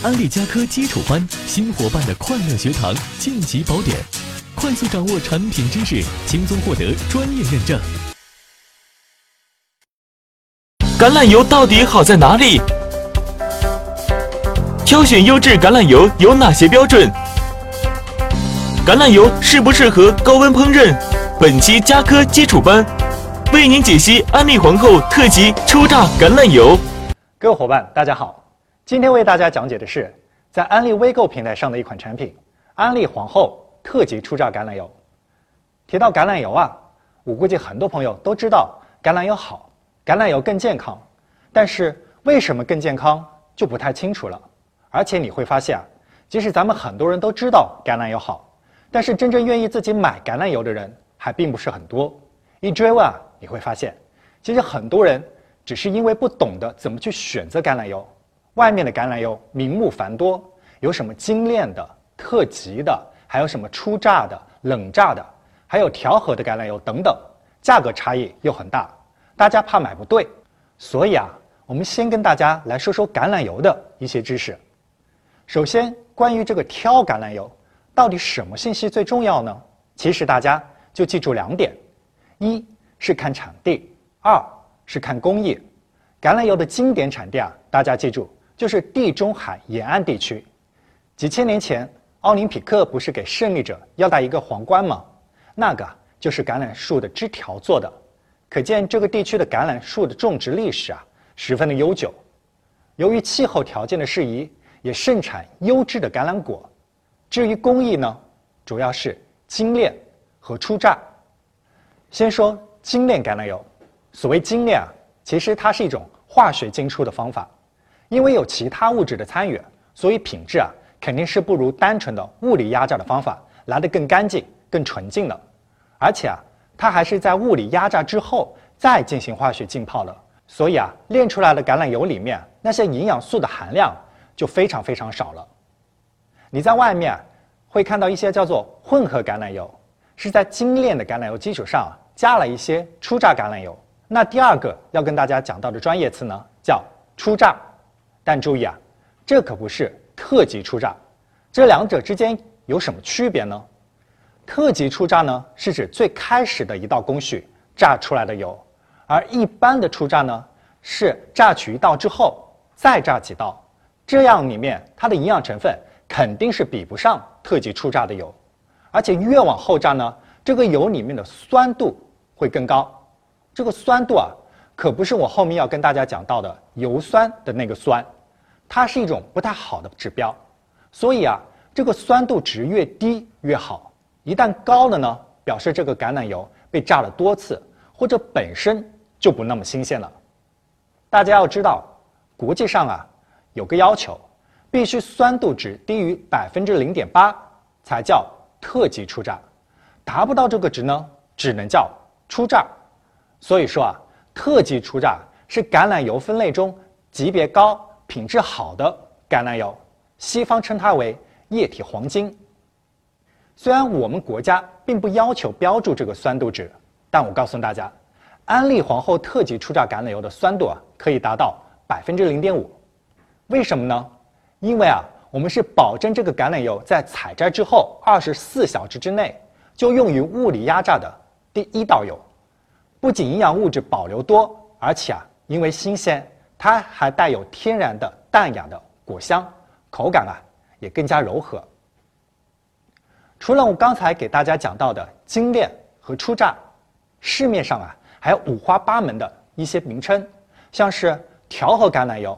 安利加科基础班，新伙伴的快乐学堂晋级宝典，快速掌握产品知识，轻松获得专业认证。橄榄油到底好在哪里？挑选优质橄榄油有哪些标准？橄榄油适不适合高温烹饪？本期加科基础班为您解析安利皇后特级初榨橄榄油。各位伙伴，大家好。今天为大家讲解的是在安利微购平台上的一款产品——安利皇后特级初榨橄榄油。提到橄榄油啊，我估计很多朋友都知道橄榄油好，橄榄油更健康。但是为什么更健康就不太清楚了。而且你会发现啊，即使咱们很多人都知道橄榄油好，但是真正愿意自己买橄榄油的人还并不是很多。一追问啊，你会发现，其实很多人只是因为不懂得怎么去选择橄榄油。外面的橄榄油名目繁多，有什么精炼的、特级的，还有什么初榨的、冷榨的，还有调和的橄榄油等等，价格差异又很大，大家怕买不对，所以啊，我们先跟大家来说说橄榄油的一些知识。首先，关于这个挑橄榄油，到底什么信息最重要呢？其实大家就记住两点：一是看产地，二是看工艺。橄榄油的经典产地啊，大家记住。就是地中海沿岸地区，几千年前，奥林匹克不是给胜利者要戴一个皇冠吗？那个就是橄榄树的枝条做的，可见这个地区的橄榄树的种植历史啊，十分的悠久。由于气候条件的适宜，也盛产优质的橄榄果。至于工艺呢，主要是精炼和初榨。先说精炼橄榄油，所谓精炼啊，其实它是一种化学精出的方法。因为有其他物质的参与，所以品质啊肯定是不如单纯的物理压榨的方法来得更干净、更纯净的。而且啊，它还是在物理压榨之后再进行化学浸泡的，所以啊，炼出来的橄榄油里面那些营养素的含量就非常非常少了。你在外面会看到一些叫做混合橄榄油，是在精炼的橄榄油基础上加了一些初榨橄榄油。那第二个要跟大家讲到的专业词呢，叫初榨。但注意啊，这可不是特级初榨，这两者之间有什么区别呢？特级初榨呢，是指最开始的一道工序榨出来的油，而一般的初榨呢，是榨取一道之后再榨几道，这样里面它的营养成分肯定是比不上特级初榨的油，而且越往后榨呢，这个油里面的酸度会更高，这个酸度啊，可不是我后面要跟大家讲到的油酸的那个酸。它是一种不太好的指标，所以啊，这个酸度值越低越好。一旦高了呢，表示这个橄榄油被榨了多次，或者本身就不那么新鲜了。大家要知道，国际上啊有个要求，必须酸度值低于百分之零点八才叫特级初榨，达不到这个值呢，只能叫初榨。所以说啊，特级初榨是橄榄油分类中级别高。品质好的橄榄油，西方称它为液体黄金。虽然我们国家并不要求标注这个酸度值，但我告诉大家，安利皇后特级初榨橄榄油的酸度啊，可以达到百分之零点五。为什么呢？因为啊，我们是保证这个橄榄油在采摘之后二十四小时之内就用于物理压榨的第一道油，不仅营养物质保留多，而且啊，因为新鲜。它还带有天然的淡雅的果香，口感啊也更加柔和。除了我刚才给大家讲到的精炼和初榨，市面上啊还有五花八门的一些名称，像是调和橄榄油，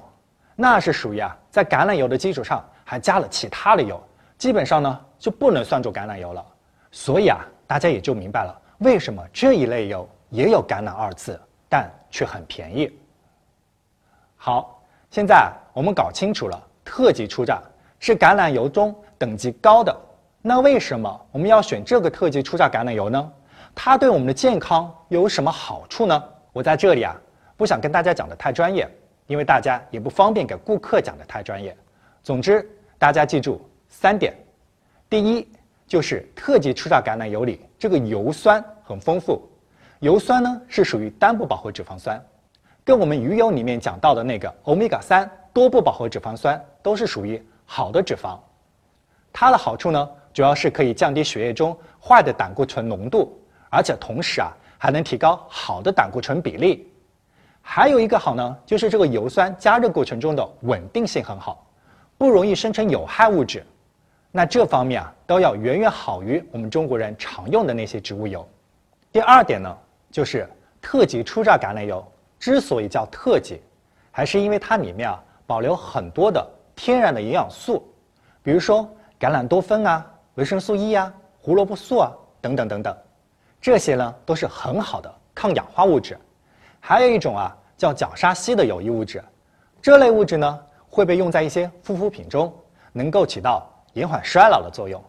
那是属于啊在橄榄油的基础上还加了其他的油，基本上呢就不能算作橄榄油了。所以啊大家也就明白了为什么这一类油也有橄榄二字，但却很便宜。好，现在我们搞清楚了，特级初榨是橄榄油中等级高的。那为什么我们要选这个特级初榨橄榄油呢？它对我们的健康有什么好处呢？我在这里啊，不想跟大家讲的太专业，因为大家也不方便给顾客讲的太专业。总之，大家记住三点：第一，就是特级初榨橄榄油里这个油酸很丰富，油酸呢是属于单不饱和脂肪酸。跟我们鱼油里面讲到的那个欧米伽三多不饱和脂肪酸都是属于好的脂肪。它的好处呢，主要是可以降低血液中坏的胆固醇浓度，而且同时啊，还能提高好的胆固醇比例。还有一个好呢，就是这个油酸加热过程中的稳定性很好，不容易生成有害物质。那这方面啊，都要远远好于我们中国人常用的那些植物油。第二点呢，就是特级初榨橄榄油之所以叫特级，还是因为它里面啊保留很多的天然的营养素，比如说橄榄多酚啊、维生素 E 啊、胡萝卜素啊等等等等，这些呢都是很好的抗氧化物质。还有一种啊叫角鲨烯的有益物质，这类物质呢会被用在一些护肤品中，能够起到延缓衰老的作用。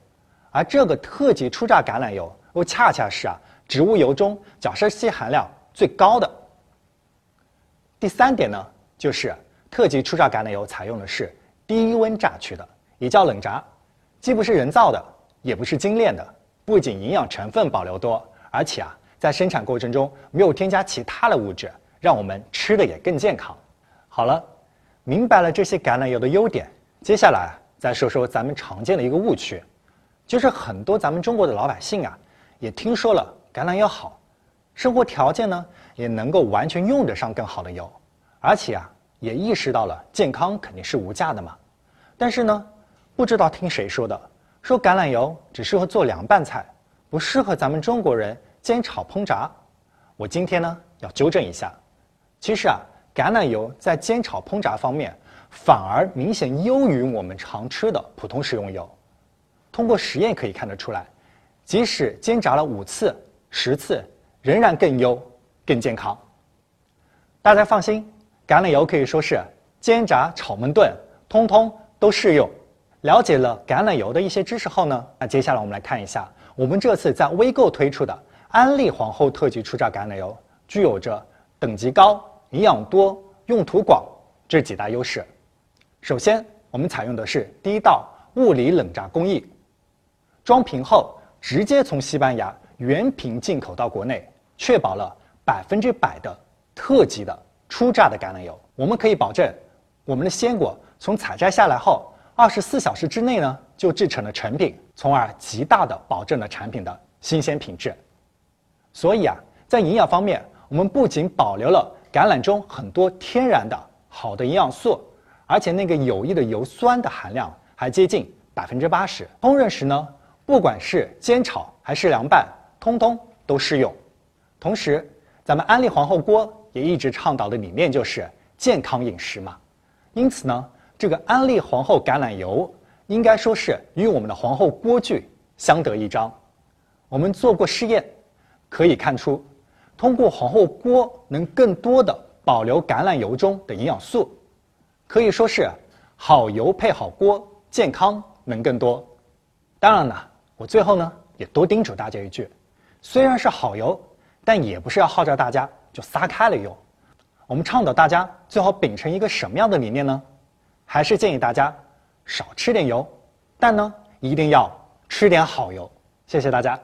而这个特级初榨橄榄油又恰恰是啊。植物油中角鲨烯含量最高的。第三点呢，就是特级初榨橄榄油采用的是低温榨取的，也叫冷榨，既不是人造的，也不是精炼的，不仅营养成分保留多，而且啊，在生产过程中没有添加其他的物质，让我们吃的也更健康。好了，明白了这些橄榄油的优点，接下来再说说咱们常见的一个误区，就是很多咱们中国的老百姓啊，也听说了。橄榄油好，生活条件呢也能够完全用得上更好的油，而且啊也意识到了健康肯定是无价的嘛。但是呢，不知道听谁说的，说橄榄油只适合做凉拌菜，不适合咱们中国人煎炒烹炸。我今天呢要纠正一下，其实啊橄榄油在煎炒烹炸方面反而明显优于我们常吃的普通食用油。通过实验可以看得出来，即使煎炸了五次。十次仍然更优、更健康。大家放心，橄榄油可以说是煎炸、炒焖炖，通通都适用。了解了橄榄油的一些知识后呢，那接下来我们来看一下，我们这次在微购推出的安利皇后特级初榨橄榄油，具有着等级高、营养多、用途广这几大优势。首先，我们采用的是第一道物理冷榨工艺，装瓶后直接从西班牙。原瓶进口到国内，确保了百分之百的特级的初榨的橄榄油。我们可以保证，我们的鲜果从采摘下来后，二十四小时之内呢就制成了成品，从而极大的保证了产品的新鲜品质。所以啊，在营养方面，我们不仅保留了橄榄中很多天然的好的营养素，而且那个有益的油酸的含量还接近百分之八十。烹饪时呢，不管是煎炒还是凉拌。通通都适用，同时，咱们安利皇后锅也一直倡导的理念就是健康饮食嘛。因此呢，这个安利皇后橄榄油应该说是与我们的皇后锅具相得益彰。我们做过试验，可以看出，通过皇后锅能更多的保留橄榄油中的营养素，可以说是好油配好锅，健康能更多。当然了，我最后呢也多叮嘱大家一句。虽然是好油，但也不是要号召大家就撒开了用。我们倡导大家最好秉承一个什么样的理念呢？还是建议大家少吃点油，但呢一定要吃点好油。谢谢大家。